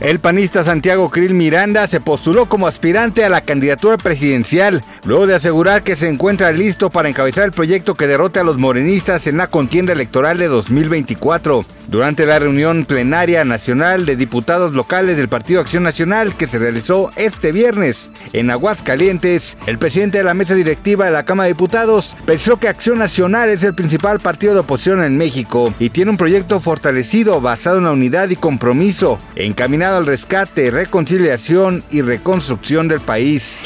El panista Santiago Krill Miranda se postuló como aspirante a la candidatura presidencial, luego de asegurar que se encuentra listo para encabezar el proyecto que derrote a los morenistas en la contienda electoral de 2024. Durante la reunión plenaria nacional de diputados locales del Partido Acción Nacional que se realizó este viernes en Aguascalientes, el presidente de la mesa directiva de la Cámara de Diputados pensó que Acción Nacional es el principal partido de oposición en México y tiene un proyecto fortalecido basado en la unidad y compromiso, encaminado al rescate, reconciliación y reconstrucción del país.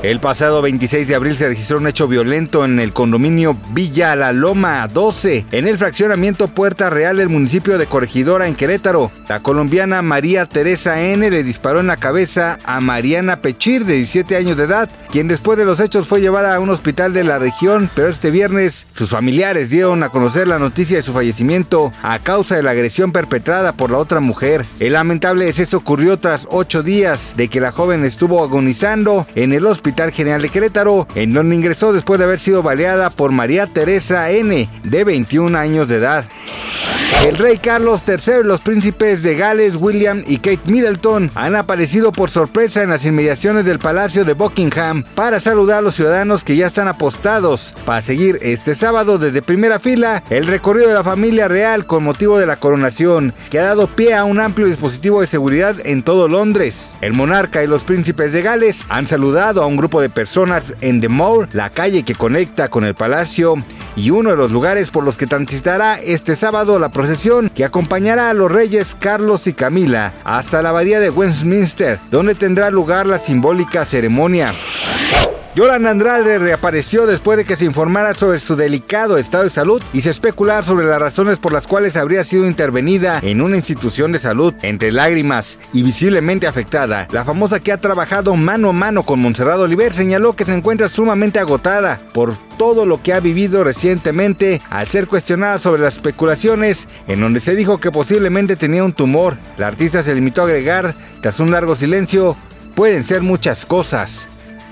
El pasado 26 de abril se registró un hecho violento en el condominio Villa La Loma 12, en el fraccionamiento Puerta Real del municipio de Corregidora en Querétaro. La colombiana María Teresa N le disparó en la cabeza a Mariana Pechir de 17 años de edad, quien después de los hechos fue llevada a un hospital de la región, pero este viernes sus familiares dieron a conocer la noticia de su fallecimiento a causa de la agresión perpetrada por la otra mujer. El lamentable deceso ocurrió tras ocho días de que la joven estuvo agonizando en el Hospital General de Querétaro, en donde ingresó después de haber sido baleada por María Teresa N, de 21 años de edad. El rey Carlos III y los príncipes de Gales, William y Kate Middleton han aparecido por sorpresa en las inmediaciones del Palacio de Buckingham para saludar a los ciudadanos que ya están apostados para seguir este sábado desde primera fila el recorrido de la familia real con motivo de la coronación, que ha dado pie a un amplio dispositivo de seguridad en todo Londres. El monarca y los príncipes de Gales han saludado a un grupo de personas en The Mall, la calle que conecta con el palacio y uno de los lugares por los que transitará este sábado la procesión que acompañará a los reyes Carlos y Camila hasta la abadía de Westminster, donde tendrá lugar la simbólica ceremonia. Yolanda Andrade reapareció después de que se informara sobre su delicado estado de salud y se especular sobre las razones por las cuales habría sido intervenida en una institución de salud. Entre lágrimas y visiblemente afectada, la famosa que ha trabajado mano a mano con Monserrado Oliver señaló que se encuentra sumamente agotada por todo lo que ha vivido recientemente al ser cuestionada sobre las especulaciones en donde se dijo que posiblemente tenía un tumor. La artista se limitó a agregar, tras un largo silencio, pueden ser muchas cosas.